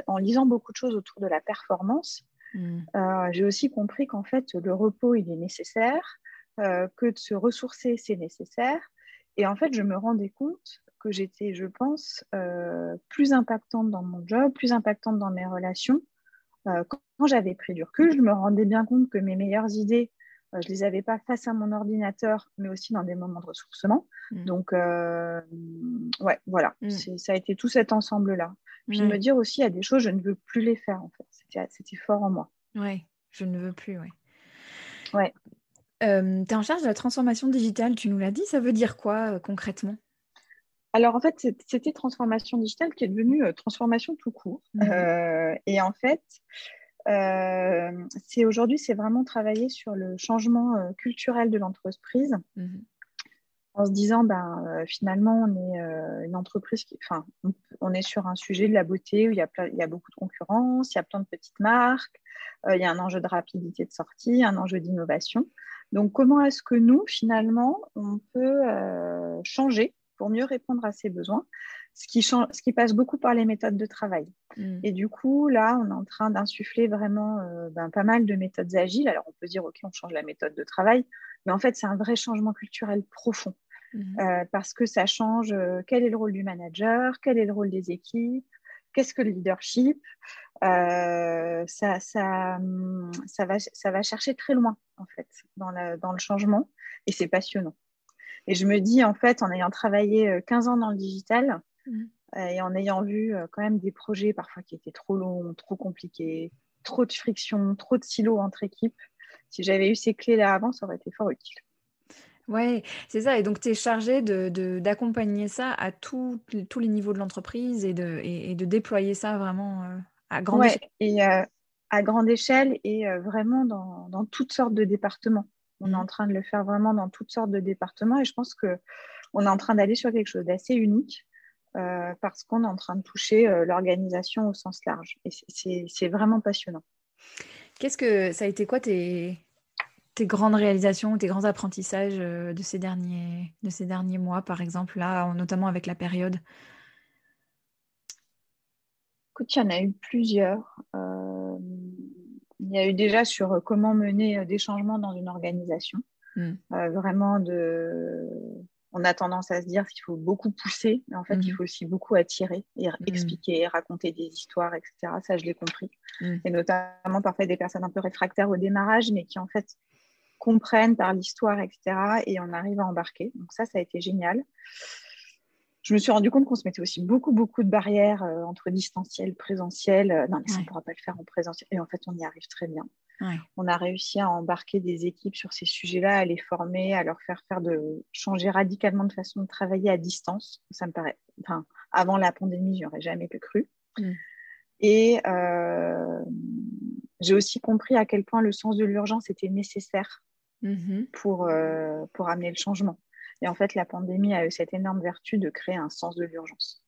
B: en, lisant beaucoup de choses autour de la performance, Mm. Euh, j'ai aussi compris qu'en fait, le repos, il est nécessaire, euh, que de se ressourcer, c'est nécessaire. Et en fait, je me rendais compte que j'étais, je pense, euh, plus impactante dans mon job, plus impactante dans mes relations. quand j'avais pris du recul, je me rendais bien compte que mes meilleures idées, je ne les avais pas face à mon ordinateur, mais aussi dans des moments de ressourcement. Mm. Donc, ouais, voilà, mm. ça a été tout cet ensemble-là. Puis de me dire aussi, il y a des choses, je ne veux plus les faire, en fait. C'était fort en moi.
A: Ouais, je ne veux plus, ouais.
B: Ouais.
A: Euh, tu es en charge de la transformation digitale, tu nous l'as dit, ça veut dire quoi euh, concrètement?
B: Alors en fait, c'était transformation digitale qui est devenue euh, transformation tout court. Mhm. et en fait, c'est aujourd'hui, c'est vraiment travailler sur le changement culturel de l'entreprise. Mhm en se disant ben, euh, finalement on est euh, une entreprise qui enfin on, est sur un sujet de la beauté où il y a il y a beaucoup de concurrence il y a plein de petites marques euh, il y a un enjeu de rapidité de sortie un enjeu d'innovation donc comment est-ce que nous finalement on peut changer pour mieux répondre à ses besoins, ce qui, change, ce qui passe beaucoup par les méthodes de travail. Mm. Et du coup, là, on est en train d'insuffler vraiment euh, ben, pas mal de méthodes agiles. Alors, on peut dire, OK, on change la méthode de travail, mais en fait, c'est un vrai changement culturel profond. Mm. Euh, parce que ça change euh, quel est le rôle du manager, quel est le rôle des équipes, qu'est-ce que le leadership. ça, ça, ça, va, ça va chercher très loin, en fait, dans, dans le changement, et c'est passionnant. Et je me dis, en fait, en ayant travaillé 15 ans dans le digital, mm. et en ayant vu quand même des projets parfois qui étaient trop longs, trop compliqués, trop de friction, trop de silos entre équipes, si j'avais eu ces clés-là avant, ça aurait été fort utile.
A: Oui, c'est ça. Et donc, tu es chargé d'accompagner de, ça à tous les niveaux de l'entreprise et de, et, de déployer ça vraiment euh, à grande
B: ouais, échelle. Et euh, à grande échelle et euh, vraiment dans, dans, toutes sortes de départements. On est mmh. en train de le faire vraiment dans toutes sortes de départements et je pense qu'on est en train d'aller sur quelque chose d'assez unique parce qu'on est en train de toucher l'organisation au sens large. Et c'est vraiment passionnant.
A: Qu'est-ce que ça a été quoi tes, tes grandes réalisations, tes grands apprentissages euh, de ces derniers, de ces derniers mois, par exemple, là, notamment avec la période?
B: Écoute, il y en a eu plusieurs. Euh, il y a eu déjà sur comment mener euh, des changements dans une organisation. Hmm. vraiment de on a tendance à se dire qu'il faut beaucoup pousser, mais en fait, il hmm. faut aussi beaucoup attirer et hmm. expliquer, raconter des histoires, etc. Ça, je l'ai compris. Et notamment parfois des personnes un peu réfractaires au démarrage, mais qui en fait comprennent par l'histoire, etc. Et on arrive à embarquer. Donc ça, ça a été génial. Je me suis rendu compte qu'on se mettait aussi beaucoup, beaucoup de barrières euh, entre distanciel, présentiel. Euh, non, mais ça, on ne pourra pas le faire en présentiel. Et en fait, on y arrive très bien. On a réussi à embarquer des équipes sur ces sujets-là, à les former, à leur faire faire de changer radicalement de façon de travailler à distance. Ça me paraît. Enfin, avant la pandémie, j'aurais jamais pu cru. Mm. Et euh, j'ai aussi compris à quel point le sens de l'urgence était nécessaire Mm-hmm. pour, euh, pour amener le changement. Et en fait, la pandémie a eu cette énorme vertu de créer un sens de l'urgence.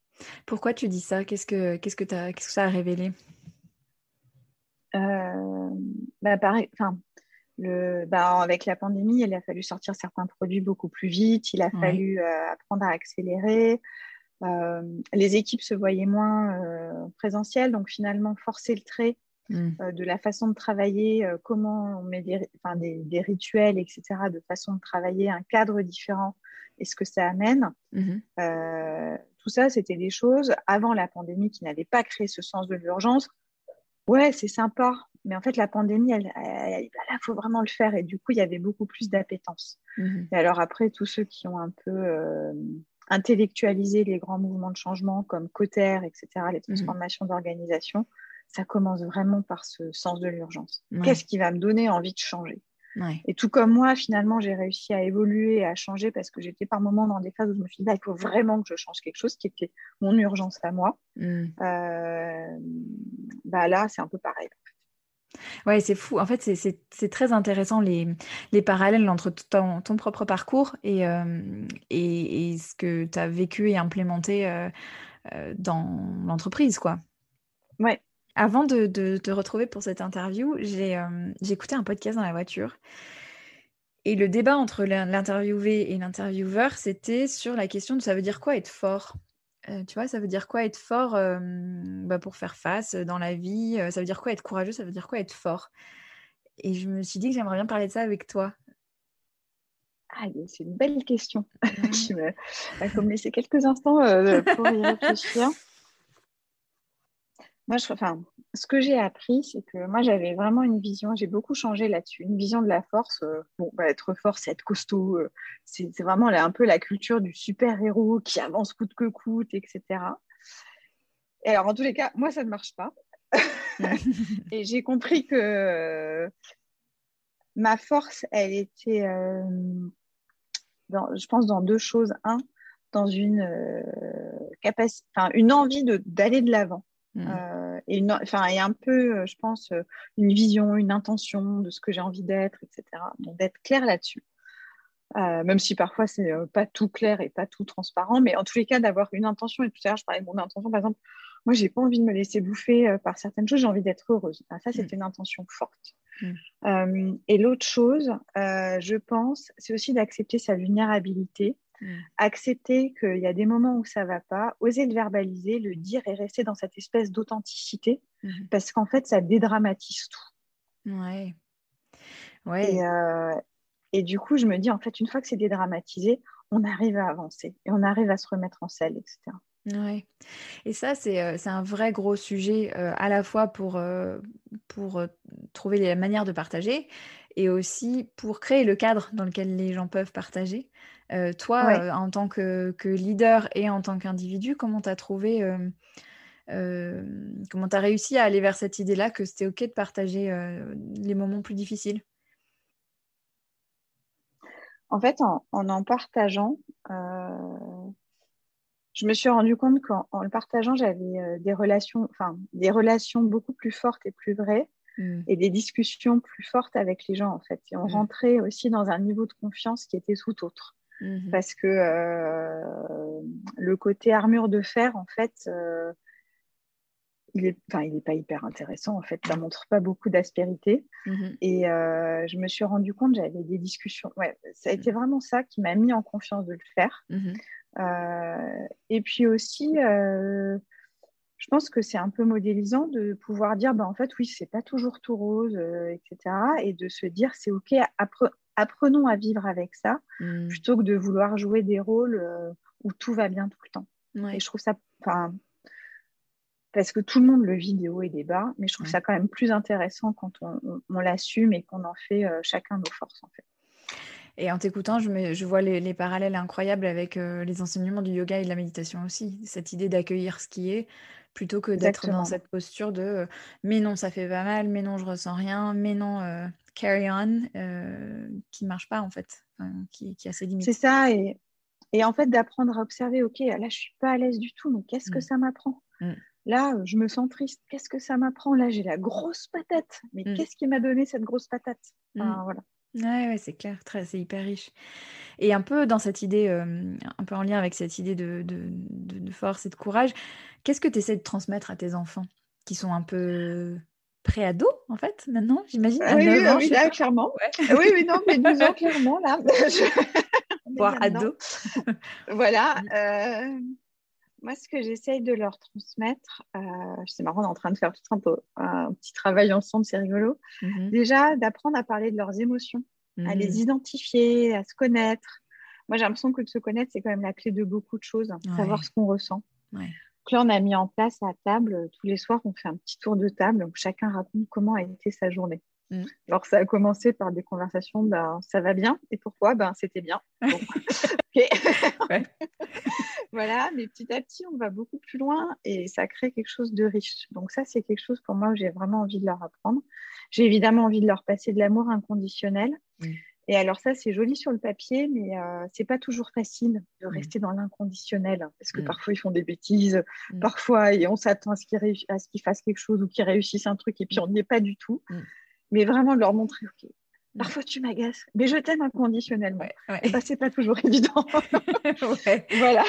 A: Pourquoi tu dis ça? Qu'est-ce que, qu'est-ce que, qu'est-ce que ça a révélé?
B: Euh, bah, pareil, le, bah, avec la pandémie, il a fallu sortir certains produits beaucoup plus vite, il a fallu euh, apprendre à accélérer. les équipes se voyaient moins présentielles, donc finalement forcer le trait Mm. Euh, de la façon de travailler, euh, comment on met des, rituels, etc., de façon de travailler, un cadre différent et ce que ça amène. Mm-hmm. Euh, tout ça, c'était des choses avant la pandémie qui n'avaient pas créé ce sens de l'urgence. Ouais, c'est sympa, mais en fait, la pandémie, il faut vraiment le faire. Et du coup, il y avait beaucoup plus d'appétence. Mm-hmm. Et alors après, tous ceux qui ont un peu intellectualisé les grands mouvements de changement comme Cotter, etc., les mm-hmm. transformations d'organisation, ça commence vraiment par ce sens de l'urgence. Qu'est-ce qui va me donner envie de changer? Et tout comme moi, finalement, j'ai réussi à évoluer et à changer parce que j'étais par moments dans des phases où je me suis dit, bah, il faut vraiment que je change quelque chose qui était mon urgence à moi. Mm. Euh, bah, là, c'est un peu pareil.
A: Ouais, c'est fou. En fait, c'est très intéressant les, les parallèles entre ton, ton propre parcours et, euh, et, ce que tu as vécu et implémenté euh, dans l'entreprise, quoi.
B: Ouais,
A: avant de, te retrouver pour cette interview, euh, j'ai écouté un podcast dans la voiture. Et le débat entre l'interviewé et l'intervieweur, c'était sur la question de ça veut dire quoi être fort? Euh, Tu vois, ça veut dire quoi être fort euh, bah, pour faire face dans la vie? Ça veut dire quoi être courageux? Ça veut dire quoi être fort? Et je me suis dit que j'aimerais bien parler de ça avec toi.
B: Ah, c'est une belle question. je vais me laisser quelques instants pour y réfléchir moi, je, enfin, ce que j'ai appris, c'est que moi, j'avais vraiment une vision, j'ai beaucoup changé là-dessus, une vision de la force. Euh, bon, bah, être fort, c'est être costaud. Euh, c'est vraiment un peu la culture du super-héros qui avance coûte que coûte, etc. Et alors, en tous les cas, moi, ça ne marche pas. et j'ai compris que euh, ma force, elle était, dans, je pense, dans deux choses. Un, dans une capacité, enfin, une envie d'aller de l'avant. Mm. Euh, et, une, et un peu, euh, je pense, euh, une vision, une intention de ce que j'ai envie d'être, etc. Donc d'être clair là-dessus. même si parfois c'est pas tout clair et pas tout transparent, mais en tous les cas d'avoir une intention. Et tout à l'heure, je parlais de mon intention, par exemple, moi j'ai pas envie de me laisser bouffer par certaines choses, j'ai envie d'être heureuse. ça, c'est mm. une intention forte. Mm. et l'autre chose, je pense, c'est aussi d'accepter sa vulnérabilité mm. accepter qu'il y a des moments où ça va pas, oser le verbaliser, le dire et rester dans cette espèce d'authenticité, mm-hmm. parce qu'en fait, ça dédramatise tout.
A: Ouais.
B: Ouais. Et, euh, et, du coup, je me dis, en fait, une fois que c'est dédramatisé, on arrive à avancer et on arrive à se remettre en selle, etc.
A: Ouais. Et ça, c'est euh, un vrai gros sujet euh, à la fois pour, euh, pour trouver les manières de partager et aussi pour créer le cadre dans lequel les gens peuvent partager. toi, en tant que, que, leader et en tant qu'individu, comment tu as trouvé, comment tu as réussi à aller vers cette idée-là que c'était OK de partager les moments plus difficiles?
B: En fait, en en, en partageant, je me suis rendu compte qu'en le partageant, j'avais euh, des relations, enfin des relations beaucoup plus fortes et plus vraies, mm. et des discussions plus fortes avec les gens en fait. Et on mm. rentrait aussi dans un niveau de confiance qui était tout autre, mm-hmm. parce que euh, le côté armure de fer, en fait, euh, il n'est pas hyper intéressant en fait. Ça montre pas beaucoup d'aspérité. Mm-hmm. Et je me suis rendu compte, j'avais des discussions. Ouais, ça a été vraiment ça qui m'a mis en confiance de le faire. Mm-hmm. Euh, et puis aussi, euh, je pense que c'est un peu modélisant de pouvoir dire, bah, en fait, oui, c'est pas toujours tout rose, euh, etc. Et de se dire, c'est OK, apprenons à vivre avec ça, mmh. plutôt que de vouloir jouer des rôles où tout va bien tout le temps. Et je trouve ça, parce que tout le monde le vit des hauts et des bas, mais je trouve ça quand même plus intéressant quand on, on l'assume et qu'on en fait chacun nos forces, en fait.
A: Et en t'écoutant, je, je, vois les, parallèles incroyables avec euh, les enseignements du yoga et de la méditation aussi. Cette idée d'accueillir ce qui est, plutôt que d'être dans cette posture de euh, mais non, ça fait pas mal, mais non, je ressens rien, mais non, euh, carry on, qui marche pas en fait, qui, a ses limites.
B: C'est ça, et, et, en fait d'apprendre à observer, ok, là je suis pas à l'aise du tout, mais qu'est-ce que mm. ça m'apprend mm. Là, je me sens triste. Qu'est-ce que ça m'apprend Là, j'ai la grosse patate. Mais mm. qu'est-ce qui m'a donné cette grosse patate? Voilà.
A: Ouais, c'est clair, très, c'est hyper riche. Et un peu dans cette idée, un peu en lien avec cette idée de, de, force et de courage, qu'est-ce que tu essaies de transmettre à tes enfants qui sont un peu pré-ados, en fait, maintenant, j'imagine?
B: Ah Oui, oui, là, clairement. Oui, oui, non, mais 12 ans, clairement, là.
A: Voire ados.
B: voilà. Mmh. Euh, moi, ce que j'essaye de leur transmettre, euh, c'est marrant, on est en train de faire tout un, peu, un petit travail ensemble, c'est rigolo. Mhm. Déjà, d'apprendre à parler de leurs émotions, à les mhm. identifier, à se connaître. Moi, j'ai l'impression que de se connaître, c'est quand même la clé de beaucoup de choses, savoir ce qu'on ressent. Donc là, on a mis en place à table, tous les soirs, on fait un petit tour de table où chacun raconte comment a été sa journée. Mm. Alors, ça a commencé par des conversations, ben, ça va bien, et pourquoi ben, C'était bien. voilà, mais petit à petit, on va beaucoup plus loin et ça crée quelque chose de riche. Donc, ça, c'est quelque chose pour moi où j'ai vraiment envie de leur apprendre. J'ai évidemment envie de leur passer de l'amour inconditionnel. Mm. Et alors ça, c'est joli sur le papier, mais euh, c'est pas toujours facile de mm. rester dans l'inconditionnel, parce que parfois ils font des bêtises, parfois et on s'attend à ce qu'ils fassent quelque chose ou qu'ils réussissent un truc, et puis on n'y est pas du tout mais vraiment leur montrer, ok, mm. Parfois tu m'agaces, mais je t'aime inconditionnellement. Ouais, Et bah, c'est pas toujours évident. Voilà.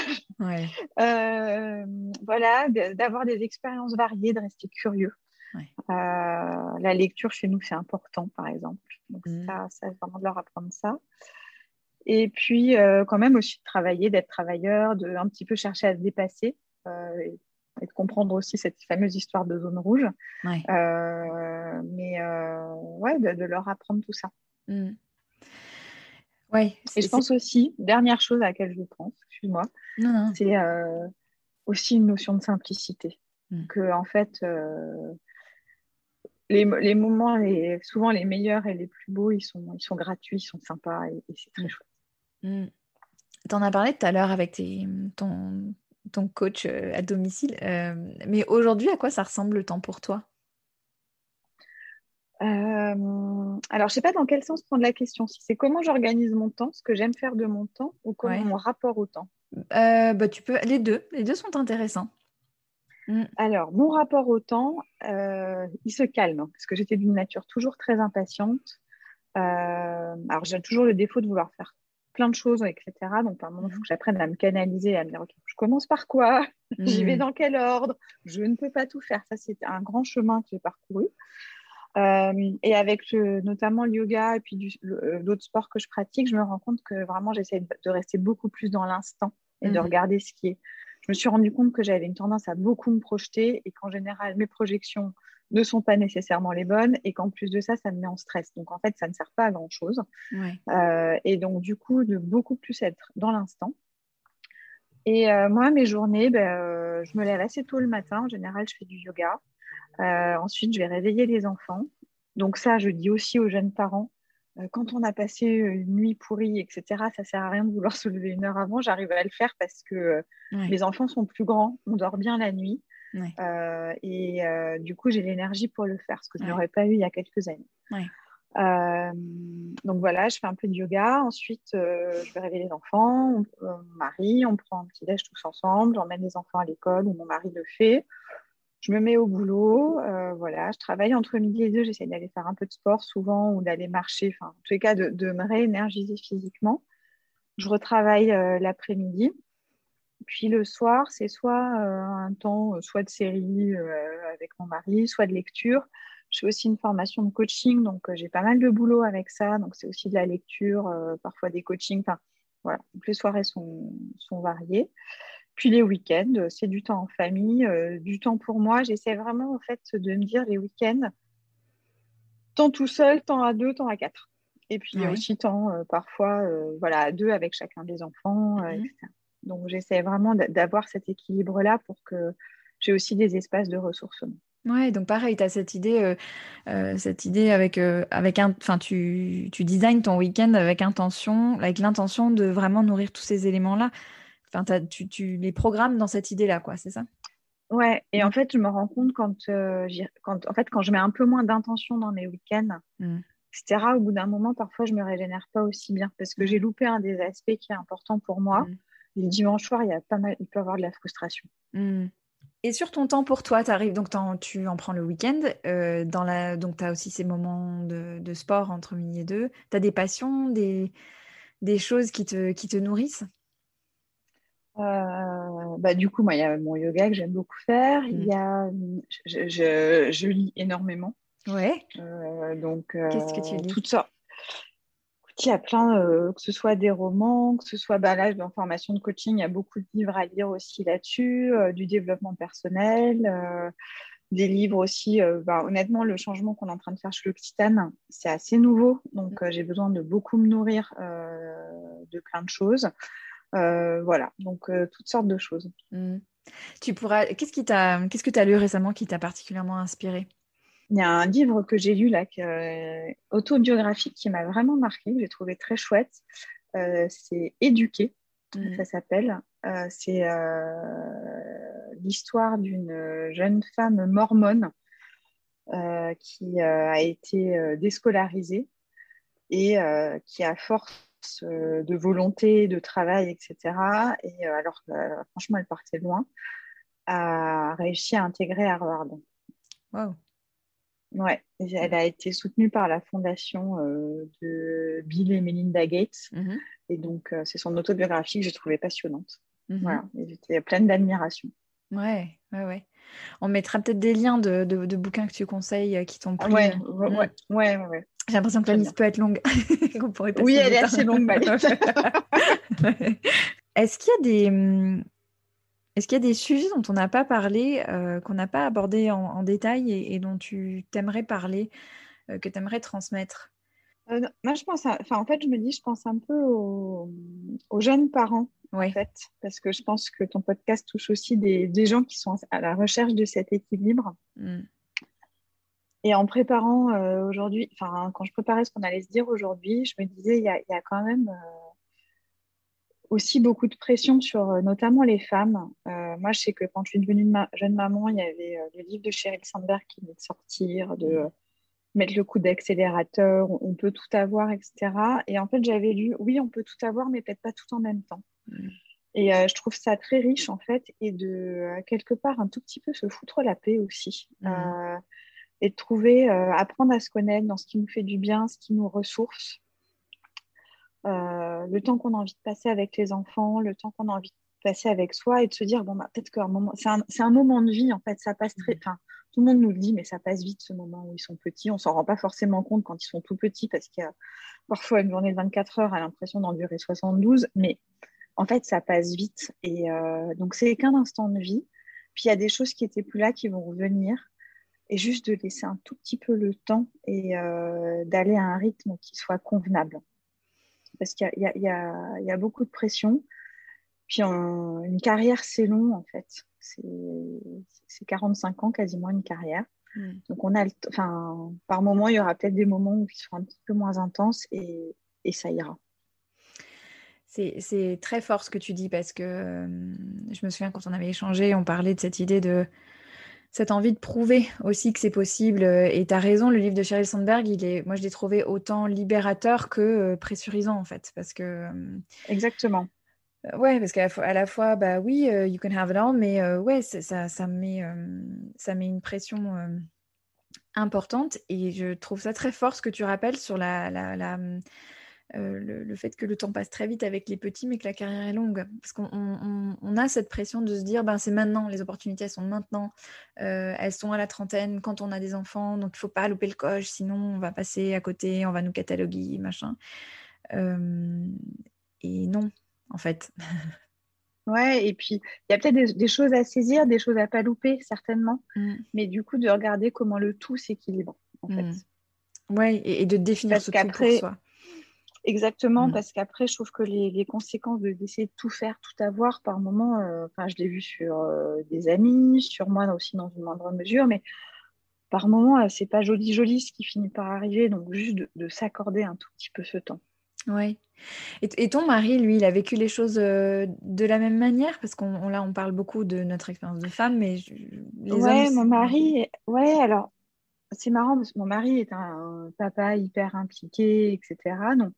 B: Euh, voilà, d'avoir des expériences variées, de rester curieux. Euh, la lecture chez nous, c'est important, par exemple. Donc, mm. ça, ça, vraiment de leur apprendre ça. Et puis, euh, quand même aussi de travailler, d'être travailleur, de un petit peu chercher à se dépasser et de comprendre aussi cette fameuse histoire de zone rouge. Euh, mais euh, ouais, de, leur apprendre tout ça. Mm.
A: Ouais,
B: et je pense aussi, dernière chose à laquelle je pense, excuse-moi, c'est euh, aussi une notion de simplicité. Mm. Que en fait, les, les, moments, les, souvent les meilleurs et les plus beaux, ils sont, ils sont gratuits, ils sont sympas et, c'est très mm. chouette.
A: Tu en as parlé tout à l'heure avec tes, ton, ton coach euh, à domicile. Euh, mais aujourd'hui, à quoi ça ressemble le temps pour toi?
B: Euh, alors, je ne sais pas dans quel sens prendre la question. Si c'est comment j'organise mon temps, ce que j'aime faire de mon temps, ou comment mon rapport au temps?
A: bah, tu peux les deux. Les deux sont intéressants.
B: Mm. Alors, mon rapport au temps, il se calme parce que j'étais d'une nature toujours très impatiente. alors, j'ai toujours le défaut de vouloir faire plein de choses, etc. Donc, par moment, il faut mhm. que j'apprenne à me canaliser, à me dire, OK, je commence par quoi? J'y vais mhm. dans quel ordre? Je ne peux pas tout faire. Ça, c'est un grand chemin que j'ai parcouru. et avec notamment le yoga et puis d'autres sports que je pratique, je me rends compte que vraiment j'essaie de rester beaucoup plus dans l'instant et de mhm. regarder ce qui est. Je me suis rendu compte que j'avais une tendance à beaucoup me projeter et qu'en général, mes projections ne sont pas nécessairement les bonnes et qu'en plus de ça, ça me met en stress. Donc en fait, ça ne sert pas à grand-chose. Euh, et donc du coup, de beaucoup plus être dans l'instant. Et euh, moi, mes journées, ben, euh, je me lève assez tôt le matin. En général, je fais du yoga. ensuite, je vais réveiller les enfants. Donc ça, je dis aussi aux jeunes parents, quand on a passé une nuit pourrie, etc., ça sert à rien de vouloir se lever une heure avant. J'arrive à le faire parce que les enfants sont plus grands, on dort bien la nuit. Euh, et euh, du coup, j'ai l'énergie pour le faire, ce que je n'aurais pas eu il y a quelques années. Euh, donc voilà, je fais un peu de yoga. Ensuite, je vais réveiller les enfants, on, mon mari, on prend un petit déj tous ensemble. J'emmène les enfants à l'école où mon mari le fait. Je me mets au boulot. voilà, je travaille entre midi et deux. J'essaie d'aller faire un peu de sport souvent ou d'aller marcher. Enfin, en tous les cas, de, de me réénergiser physiquement. Je retravaille l'après-midi. Puis le soir, c'est soit euh, un temps, euh, soit de série euh, avec mon mari, soit de lecture. Je fais aussi une formation de coaching, donc j'ai pas mal de boulot avec ça. Donc c'est aussi de la lecture, parfois des coachings. Enfin, voilà. Donc les soirées sont, sont variées. Puis les week-ends, c'est du temps en famille, du temps pour moi. J'essaie vraiment en fait de me dire les week-ends, temps tout seul, temps à deux, temps à quatre. Et puis il y a aussi temps parfois voilà, à deux avec chacun des enfants, mmh etc. Donc j'essaie vraiment d'avoir cet équilibre-là pour que j'ai aussi des espaces de ressourcement.
A: Ouais, donc pareil, tu as cette idée, euh, euh, cette idée avec, euh, avec un, enfin, tu, tu designes ton week-end avec intention, avec l'intention de vraiment nourrir tous ces éléments-là. Enfin, tu, tu, les programmes dans cette idée-là, quoi, c'est ça?
B: Ouais, et en fait, je me rends compte quand, quand, en fait, quand je mets un peu moins d'intention dans mes week-ends, mmh. etc., au bout d'un moment, parfois, je me régénère pas aussi bien parce que mmh. j'ai loupé un des aspects qui est important pour moi. Le dimanche soir, il y a pas mal, il peut y avoir de la frustration.
A: Hmm. Et sur ton temps pour toi, arrives, donc tu en prends le week-end, euh, dans la, donc tu as aussi ces moments de, sport entre midi et deux. Tu as des passions, des, des choses qui te, qui te nourrissent?
B: Euh, bah, du coup, moi, il y a mon yoga que j'aime beaucoup faire. Il y hmm. a, je, je, lis énormément.
A: Ouais.
B: Euh, donc, Qu'est-ce
A: que tu lis?
B: Toutes sortes il y a plein, euh, que ce soit des romans, que ce soit bah, là, en formation de coaching, il y a beaucoup de livres à lire aussi là-dessus, euh, du développement personnel, euh, des livres aussi. Bah, honnêtement, le changement qu'on est en train de faire chez l'Occitane, c'est assez nouveau, donc j'ai besoin de beaucoup me nourrir de plein de choses. voilà, donc toutes sortes de choses.
A: Mmh. Tu pourras. Qu'est-ce qui t'a, qu'est-ce que tu as lu récemment qui t'a particulièrement inspiré?
B: Il y a un livre que j'ai lu là, euh, autobiographique, qui m'a vraiment marqué, que j'ai trouvé très chouette. Euh, c'est Éduquer, mm. ça s'appelle. Euh, c'est l'histoire d'une jeune femme mormone qui a été déscolarisée et qui, a force de volonté, de travail, etc., et alors franchement, elle partait loin, a réussi à intégrer Harvard.
A: Wow.
B: Ouais, elle a été soutenue par la fondation euh, de Bill et Melinda Gates. Mhm. Et donc, euh, c'est son autobiographie que j'ai trouvée passionnante. Mhm. Voilà, j'étais pleine d'admiration.
A: Ouais, ouais, ouais. On mettra peut-être des liens de, de, bouquins que tu conseilles euh, qui t'ont plu.
B: Ouais, ouais, ouais, ouais,
A: J'ai l'impression que la liste peut être longue.
B: oui, elle est assez longue,
A: Est-ce qu'il y a des, hum, est-ce qu'il y a des sujets dont on n'a pas parlé, euh, qu'on n'a pas abordé en, détail et, dont tu t'aimerais parler, euh, que tu aimerais transmettre?
B: Euh, Moi, je pense, enfin, en fait, je me dis, je pense un peu aux, jeunes parents, en fait, parce que je pense que ton podcast touche aussi des, gens qui sont à la recherche de cet équilibre. Mmh. Et en préparant aujourd'hui, enfin, quand je préparais ce qu'on allait se dire aujourd'hui, je me disais, il y, a, quand même aussi beaucoup de pression sur euh, notamment les femmes. Euh, moi, je sais que quand je suis devenue jeune maman, il y avait euh, le livre de Sheryl Sandberg qui venait de sortir, de mettre le coup d'accélérateur, on peut tout avoir, etc. Et en fait, j'avais lu, oui, on peut tout avoir, mais peut-être pas tout en même temps. Mm. Et je trouve ça très riche, en fait, et de, quelque part, un tout petit peu se foutre la paix aussi. Mm. et de trouver, apprendre à se connaître dans ce qui nous fait du bien, ce qui nous ressource. Euh, le temps qu'on a envie de passer avec les enfants, le temps qu'on a envie de passer avec soi et de se dire bon bah, peut-être qu'un moment c'est un, un, moment de vie en fait ça passe très enfin tout le monde nous le dit, mais ça passe vite ce moment où ils sont petits. On s'en rend pas forcément compte quand ils sont tout petits parce qu'il y a parfois une journée de 24 heures a l'impression d'en durer 72, mais en fait, ça passe vite. Et euh, donc, c'est qu'un instant de vie. Puis, il y a des choses qui étaient plus là qui vont revenir. Et juste de laisser un tout petit peu le temps et euh, d'aller à un rythme qui soit convenable. Parce qu'il y, y, y a, beaucoup de pression. Puis, une carrière, c'est long, en fait. C'est 45 ans, quasiment une carrière. Hmm. Donc, on a enfin, par moment, il y aura peut-être des moments où ils seront un petit peu moins intenses et, et ça ira.
A: C'est très fort ce que tu dis parce que je me souviens quand on avait échangé, on parlait de cette idée de cette envie de prouver aussi que c'est possible. Et tu as raison, le livre de Sheryl Sandberg, il est, moi je l'ai trouvé autant libérateur que pressurisant en fait. Parce que.
B: Exactement.
A: Ouais, parce qu'à la, fois, bah oui, you can have it all, mais ouais, ça, ça, met, ça met une pression importante. Et je trouve ça très fort ce que tu rappelles sur la, la, la euh, le, fait que le temps passe très vite avec les petits, mais que la carrière est longue. Parce qu'on a cette pression de se dire, ben, c'est maintenant, les opportunités elles sont maintenant, euh, elles sont à la trentaine quand on a des enfants, donc il faut pas louper le coche, sinon on va passer à côté, on va nous cataloguer, machin. Euh, et non, en fait.
B: Ouais, et puis il y a peut-être des, choses à saisir, des choses à pas louper, certainement, mmh. mais du coup de regarder comment le tout s'équilibre, en fait.
A: Mmh. Ouais, et, de définir ce tout pour soi.
B: Exactement, mm. parce qu'après, je trouve que les, conséquences d'essayer de, tout faire, tout avoir, par moment, euh, enfin, je l'ai vu sur euh, des amis, sur moi aussi dans une moindre mesure, mais par moment, euh, c'est pas joli, joli ce qui finit par arriver, donc juste de, s'accorder un tout petit peu ce temps.
A: Oui. Et, ton mari, lui, il a vécu les choses de la même manière? Parce qu'on là, on parle beaucoup de notre expérience de femme, mais
B: les ouais, mon mari, ouais, alors c'est marrant parce que mon mari est un papa hyper impliqué, etc. Donc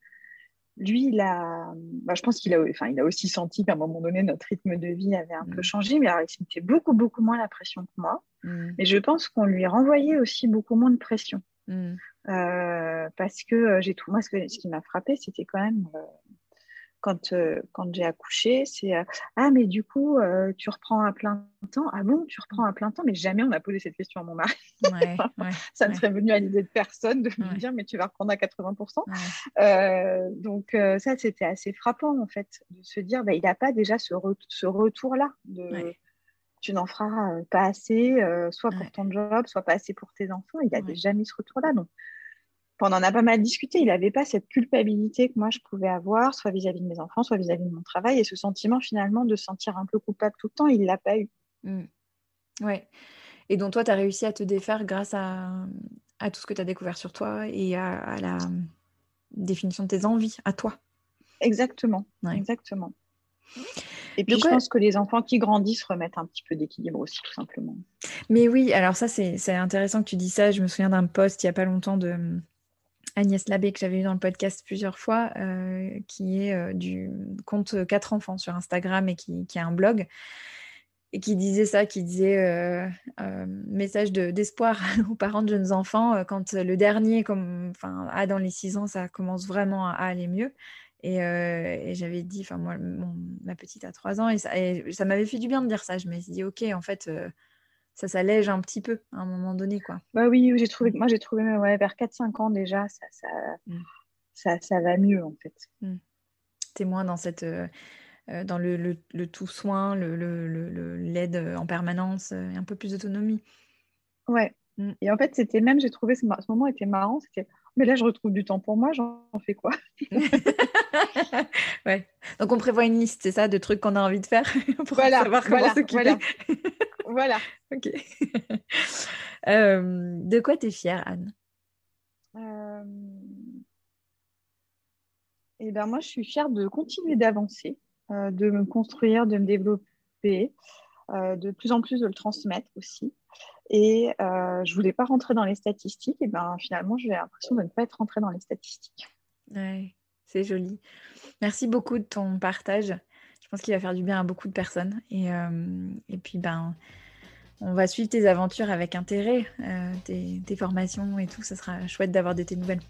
B: lui, il a, bah, je pense qu'il a, enfin, il a aussi senti qu'à un moment donné, notre rythme de vie avait un peu mm. changé, mais alors, il mettait beaucoup, beaucoup moins la pression que moi. Mm. Mais je pense qu'on lui renvoyait aussi beaucoup moins de pression. Mm. Euh, parce que euh, j'ai tout, moi, ce, ce qui m'a frappé, c'était quand même euh, quand, euh, quand j'ai accouché, c'est euh, Ah, mais du coup, euh, tu reprends à plein temps. Ah bon, tu reprends à plein temps? Mais jamais on n'a posé cette question à mon mari. ça ne serait venu à l'idée de personne de me dire Mais tu vas reprendre à 80%. donc, ça, c'était assez frappant, en fait, de se dire bah, Il n'a pas déjà ce, ce retour-là. De, Tu n'en feras pas assez, soit pour ton job, soit pas assez pour tes enfants. Il n'a déjà mis ce retour-là. Donc, on en a pas mal discuté. Il n'avait pas cette culpabilité que moi je pouvais avoir, soit vis-à-vis de mes enfants, soit vis-à-vis de mon travail. Et ce sentiment finalement de se sentir un peu coupable tout le temps, il ne l'a pas eu.
A: Oui. Mmh. Ouais. Et dont toi, tu as réussi à te défaire grâce à, tout ce que tu as découvert sur toi et à, la définition de tes envies, à toi.
B: Exactement. Exactement. Et puis, je pense que les enfants qui grandissent remettent un petit peu d'équilibre aussi, tout simplement.
A: Mais oui, alors ça, c'est intéressant que tu dis ça. Je me souviens d'un post il n'y a pas longtemps de Agnès Labbé, que j'avais eu dans le podcast plusieurs fois, euh, qui est euh, du compte 4 enfants sur Instagram et qui, a un blog, et qui disait ça, qui disait euh, message d'espoir aux parents de jeunes enfants, quand le dernier, comme, a dans les 6 ans, ça commence vraiment à, aller mieux. Et, j'avais dit, enfin moi, ma petite a 3 ans, et ça, ça m'avait fait du bien de dire ça. Je me suis dit, ok, en fait ça s'allège un petit peu à un moment donné. Quoi.
B: Bah oui, j'ai trouvé, moi j'ai trouvé ouais, vers 4-5 ans déjà, ça, ça, mm. ça, ça, va mieux en fait.
A: Mm. T'es moins dans cette... Euh, euh, dans le, le, tout soin, le, l'aide en permanence, euh, un peu plus d'autonomie.
B: Ouais. Mm. Et en fait, c'était même, j'ai trouvé ce, moment était marrant, c'était mais là je retrouve du temps pour moi, j'en fais quoi?
A: Ouais. Donc on prévoit une liste, c'est ça, de trucs qu'on a envie de faire
B: pour voilà, savoir comment voilà, s'occuper? Voilà.
A: ok. Euh, de quoi tu es fière, Anne?
B: Euh... Eh ben moi, je suis fière de continuer d'avancer, euh, de me construire, de me développer, de plus en plus de le transmettre aussi. Et je voulais pas rentrer dans les statistiques. Et ben finalement, j'ai l'impression de ne pas être rentrée dans les statistiques.
A: Ouais, c'est joli. Merci beaucoup de ton partage. Je pense qu'il va faire du bien à beaucoup de personnes. Et, et puis, ben, on va suivre tes aventures avec intérêt, euh, tes, formations et tout. Ça sera chouette d'avoir de tes nouvelles.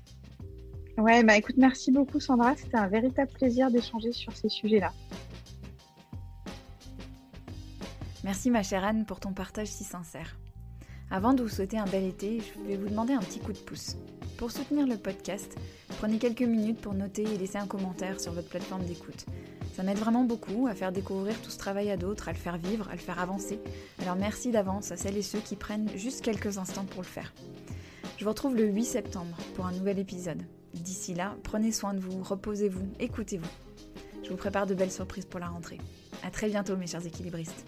B: Ouais, bah écoute, merci beaucoup Sandra. C'était un véritable plaisir d'échanger sur ces sujets-là.
A: Merci ma chère Anne pour ton partage si sincère. Avant de vous souhaiter un bel été, je vais vous demander un petit coup de pouce. Pour soutenir le podcast, prenez quelques minutes pour noter et laisser un commentaire sur votre plateforme d'écoute. Ça m'aide vraiment beaucoup à faire découvrir tout ce travail à d'autres, à le faire vivre, à le faire avancer. Alors merci d'avance à celles et ceux qui prennent juste quelques instants pour le faire. Je vous retrouve le 8 septembre pour un nouvel épisode. D'ici là, prenez soin de vous, reposez-vous, écoutez-vous. Je vous prépare de belles surprises pour la rentrée. A très bientôt mes chers équilibristes.